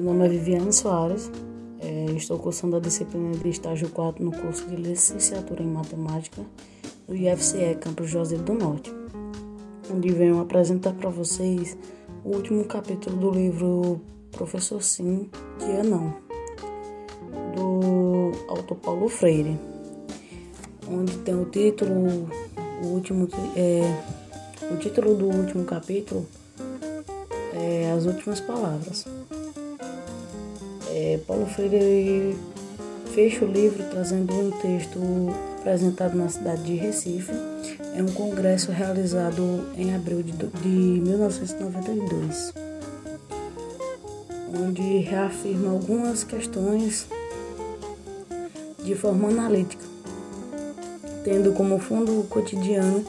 Meu nome é Viviane Soares, é, estou cursando a disciplina de estágio 4 no curso de licenciatura em matemática do IFCE Campus José do Norte, onde venho apresentar para vocês o último capítulo do livro Professor Sim, Dia Não, do autor Paulo Freire, onde tem o título, o último, é, o título do último capítulo é As Últimas Palavras. É, Paulo Freire fecha o livro trazendo um texto apresentado na cidade de Recife. Em um congresso realizado em abril de, de 1992, onde reafirma algumas questões de forma analítica, tendo como fundo cotidiano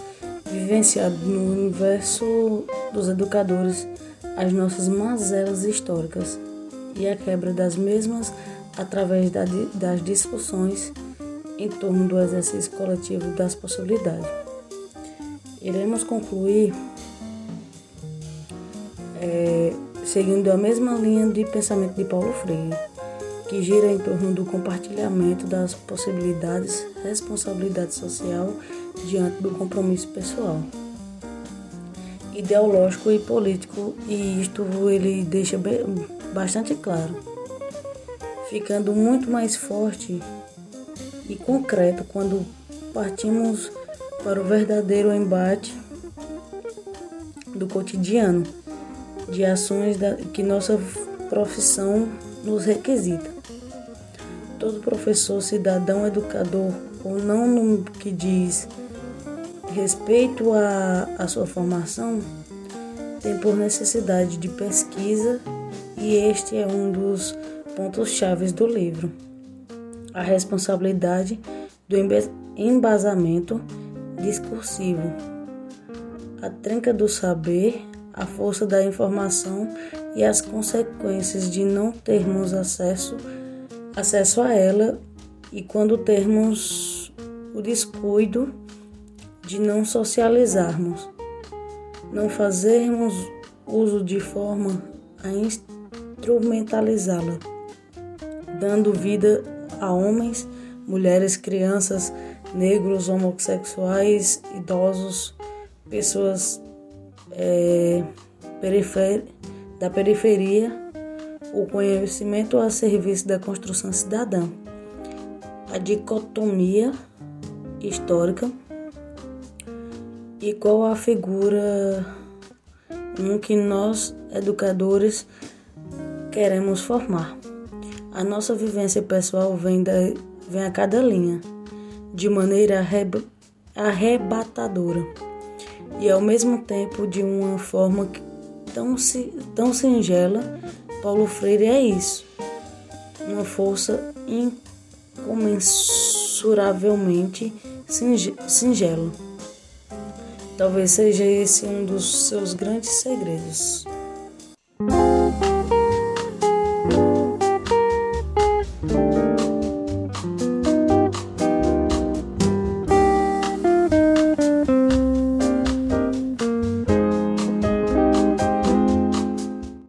vivenciado no universo dos educadores as nossas mazelas históricas e a quebra das mesmas através das discussões em torno do exercício coletivo das possibilidades. Iremos concluir é, seguindo a mesma linha de pensamento de Paulo Freire, que gira em torno do compartilhamento das possibilidades, responsabilidade social diante do compromisso pessoal ideológico e político, e isto ele deixa bem, bastante claro, ficando muito mais forte e concreto quando partimos para o verdadeiro embate do cotidiano, de ações que nossa profissão nos requisita. Todo professor, cidadão, educador ou não no que diz respeito à sua formação, tem por necessidade de pesquisa e este é um dos pontos chaves do livro. A responsabilidade do embasamento discursivo, a tranca do saber, a força da informação e as consequências de não termos acesso, acesso a ela e quando termos o descuido de não socializarmos, não fazermos uso de forma a instrumentalizá-la, dando vida a homens, mulheres, crianças, negros, homossexuais, idosos, pessoas é, da periferia, o conhecimento a serviço da construção cidadã, a dicotomia histórica e qual a figura um que nós, educadores, queremos formar. A nossa vivência pessoal vem, da, vem a cada linha, de maneira arrebatadora e ao mesmo tempo de uma forma tão, tão singela. Paulo Freire é isso, uma força incomensuravelmente singela. Talvez seja esse um dos seus grandes segredos.